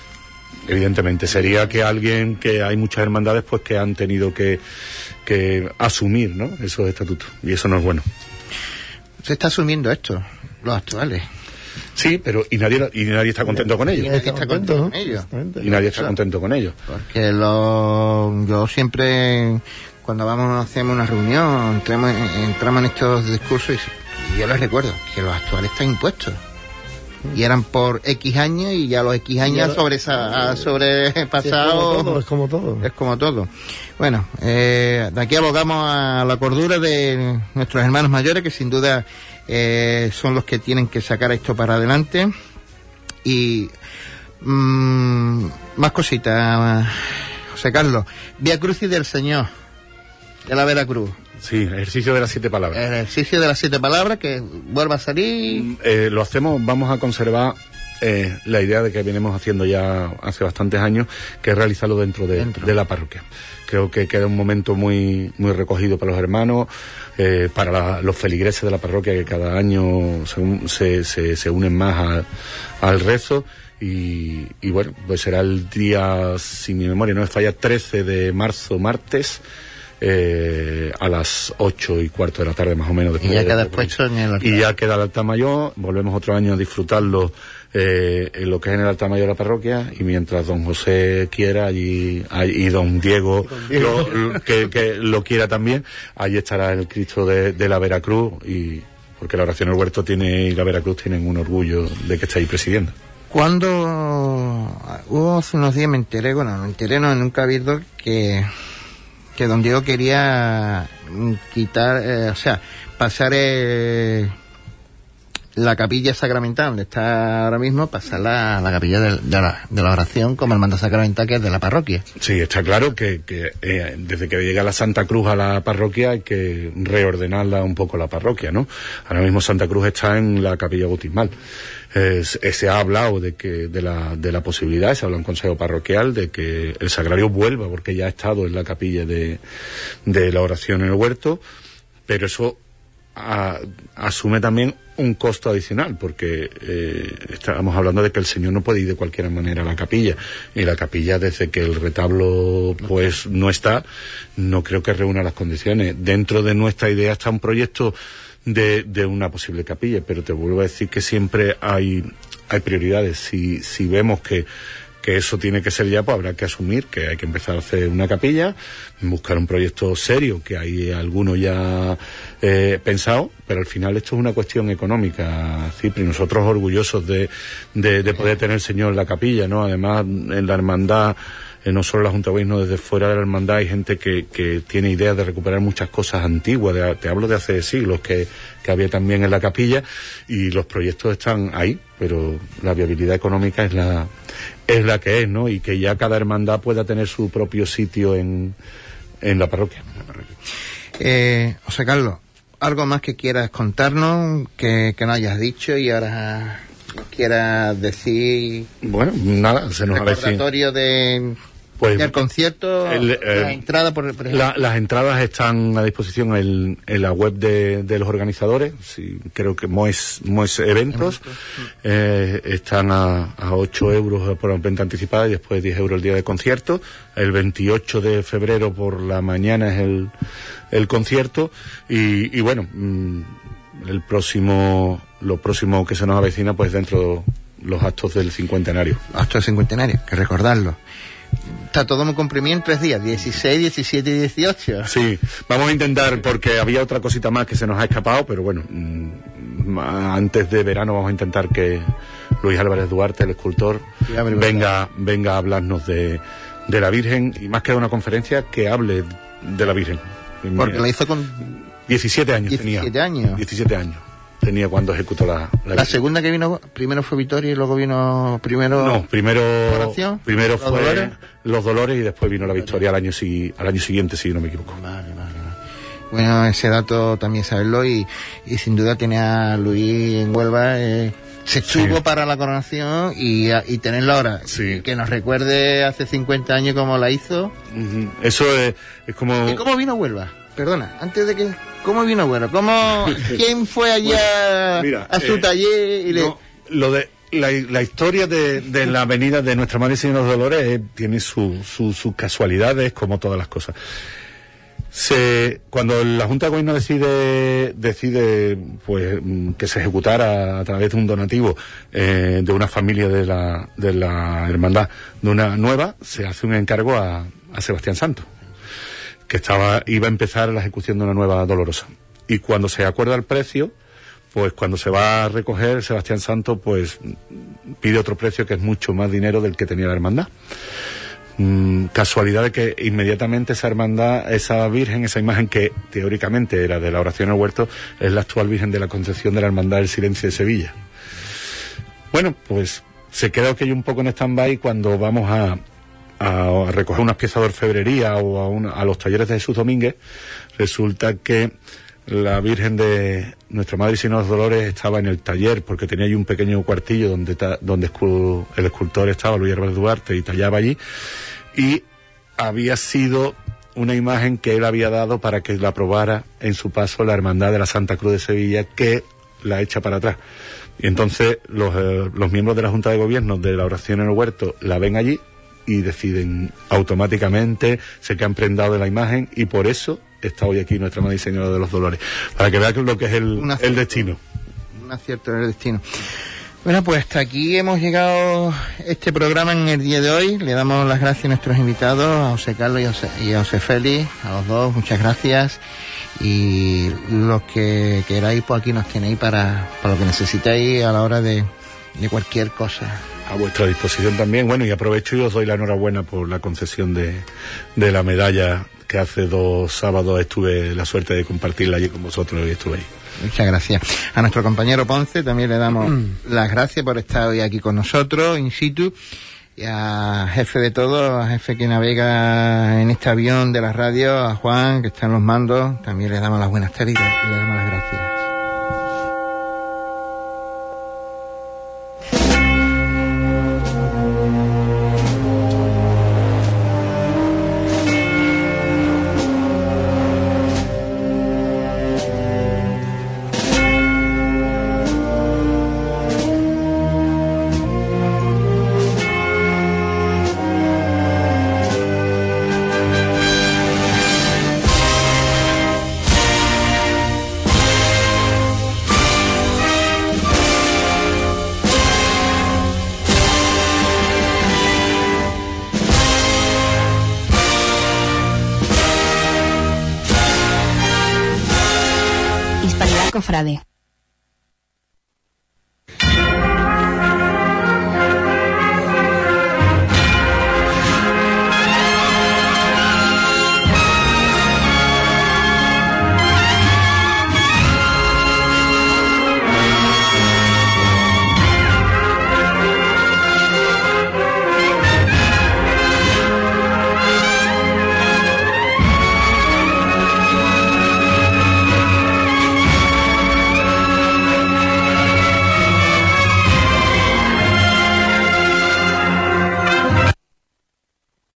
Evidentemente, sería que alguien, que hay muchas hermandades, pues que han tenido que, que asumir ¿no? esos estatutos, y eso no es bueno. Se está asumiendo esto los actuales. Sí, pero y nadie y nadie está contento con ellos. Y nadie está contento con ellos. Y nadie está contento con ellos. Porque lo, yo siempre cuando vamos hacemos una reunión, entramos, entramos en estos discursos y, yo les recuerdo que los actuales están impuestos. Y eran por X años y ya los X años sobre, sobrepasado. es como todo. Es como todo. Bueno, eh, de aquí abogamos a la cordura de nuestros hermanos mayores que sin duda eh, son los que tienen que sacar esto para adelante. Y mm, más cositas, José Carlos. Vía Crucis del Señor, de la Veracruz. Sí, ejercicio de las siete palabras. El ejercicio de las siete palabras que vuelva a salir. Mm, eh, lo hacemos, vamos a conservar eh, la idea de que venimos haciendo ya hace bastantes años, que es realizarlo dentro de, la parroquia. Creo que queda un momento muy, muy recogido para los hermanos, eh, para los feligreses de la parroquia que cada año se, se, se, unen más al rezo. Y, y, bueno, pues será el día, si mi memoria no me falla, 13 de marzo, martes, eh, a las ocho y cuarto de la tarde más o menos. Y ya queda puesto en el Y ya queda el altar mayor, volvemos otro año a disfrutarlo eh, en lo que es en el altar mayor de la parroquia y mientras don José quiera allí, y don Diego, Lo, que, lo quiera también, allí estará el Cristo de, la Veracruz y porque la oración del huerto tiene y la Veracruz tienen un orgullo de que esté ahí presidiendo. Cuando hubo hace unos días me enteré, bueno, me enteré no, nunca he visto que que don Diego quería mm, quitar, eh, o sea, pasar eh, la capilla sacramental donde está ahora mismo, pasarla a la capilla de, la, oración como el mando sacramental que es de la parroquia. Sí, está claro que, eh, desde que llega la Santa Cruz a la parroquia hay que reordenarla un poco la parroquia, ¿no? Ahora mismo Santa Cruz está en la capilla bautismal. Se ha hablado de que de la, de la posibilidad, se habla en consejo parroquial, de que el sagrario vuelva, porque ya ha estado en la capilla de, de la oración en el huerto, pero eso asume también un costo adicional, porque eh, estamos hablando de que el Señor no puede ir de cualquier manera a la capilla, y la capilla, desde que el retablo pues no está, no creo que reúna las condiciones. Dentro de nuestra idea está un proyecto de, de una posible capilla, pero te vuelvo a decir que siempre hay, hay prioridades. Si, si vemos que, que eso tiene que ser ya, pues habrá que asumir que hay que empezar a hacer una capilla, buscar un proyecto serio, que hay alguno ya eh, pensado, pero al final esto es una cuestión económica, Cipri. Nosotros orgullosos de, de, de poder tener el Señor en la capilla, ¿no? Además, en la hermandad eh, no solo la Junta de Gobierno, desde fuera de la hermandad hay gente que, que tiene ideas de recuperar muchas cosas antiguas, te hablo de hace siglos, que, que había también en la capilla, y los proyectos están ahí, pero la viabilidad económica es la, es la que es, ¿no? Y que ya cada hermandad pueda tener su propio sitio en, en la parroquia. Eh, José Carlos, ¿algo más que quieras contarnos, que, que no hayas dicho y ahora quieras decir? Bueno, nada, se nos ha de pues, el concierto, eh, por, las entradas están a disposición en, la web de, los organizadores, sí, creo que Moes, Moes Eventos, eh, están a, a 8 euros por la venta anticipada y después 10 euros el día de concierto. El 28 de febrero por la mañana es el, el concierto. Y, bueno, mm, el próximo, lo próximo que se nos avecina pues dentro los actos del cincuentenario. Actos del cincuentenario, que recordarlo está todo muy comprimido en tres días, 16, 17 y 18. Sí, vamos a intentar, porque había otra cosita más que se nos ha escapado, pero bueno, mm, antes de verano vamos a intentar que Luis Álvarez Duarte, el escultor, venga, venga a hablarnos de, de la Virgen, y más que de una conferencia, que hable de la Virgen. Porque la hizo con... 17 años 17 tenía. años. 17 años tenía cuando ejecutó la, la, segunda que vino primero fue Vitoria y luego vino primero no primero primero fue los Dolores y después vino la Victoria al año al año siguiente si no me equivoco vale, vale, bueno ese dato también saberlo y, y sin duda tiene a Luis en Huelva eh, se estuvo para la coronación y, y tenerlo ahora. Sí. Que nos recuerde hace 50 años cómo la hizo. Eso es, es como... ¿Y cómo vino Huelva? Perdona, antes de que ¿Cómo vino bueno? ¿Cómo, (laughs) ¿Quién fue allá a su eh, taller y le... lo de la, historia de, la avenida de Nuestra Madre Señor de Dolores eh, tiene sus su, casualidades, como todas las cosas. Se, cuando la Junta de Gobierno decide, decide pues, que se ejecutara a través de un donativo eh, de una familia de la, de la hermandad de una nueva, se hace un encargo a, a Sebastián Santos que estaba, iba a empezar la ejecución de una nueva dolorosa. Y cuando se acuerda el precio, pues cuando se va a recoger Sebastián Santo, pues pide otro precio que es mucho más dinero del que tenía la hermandad. Mm, casualidad de que inmediatamente esa hermandad, esa virgen, esa imagen que teóricamente era de la oración al huerto, es la actual virgen de la Concepción de la Hermandad del Silencio de Sevilla. Bueno, pues se queda aquello un poco en stand-by cuando vamos a, a, recoger unas piezas de orfebrería o a, a los talleres de Jesús Domínguez. Resulta que la Virgen de Nuestra Madre y los Dolores estaba en el taller porque tenía allí un pequeño cuartillo donde, donde el escultor estaba, Luis Herbert Duarte, y tallaba allí. Y había sido una imagen que él había dado para que la probara en su paso la Hermandad de la Santa Cruz de Sevilla, que la echa para atrás. Y entonces los, eh, los miembros de la Junta de Gobierno de la oración en el huerto la ven allí y deciden automáticamente, se quedan prendados de la imagen y por eso está hoy aquí nuestra Madre Señora de los Dolores, para que vean lo que es el, el destino. Un acierto el destino. Bueno, pues hasta aquí hemos llegado este programa en el día de hoy. Le damos las gracias a nuestros invitados, a José Carlos y a José, Félix, a los dos, muchas gracias. Y los que queráis, pues aquí nos tenéis para, para lo que necesitéis a la hora de, de cualquier cosa. A vuestra disposición también. Bueno, y aprovecho y os doy la enhorabuena por la concesión de, de la medalla que hace dos sábados estuve la suerte de compartirla allí con vosotros y estuve ahí. Muchas gracias. A nuestro compañero Ponce también le damos mm. las gracias por estar hoy aquí con nosotros, in situ. Y a jefe de todo, a jefe que navega en este avión de la radio, a Juan, que está en los mandos, también le damos las buenas tardes y le damos las gracias.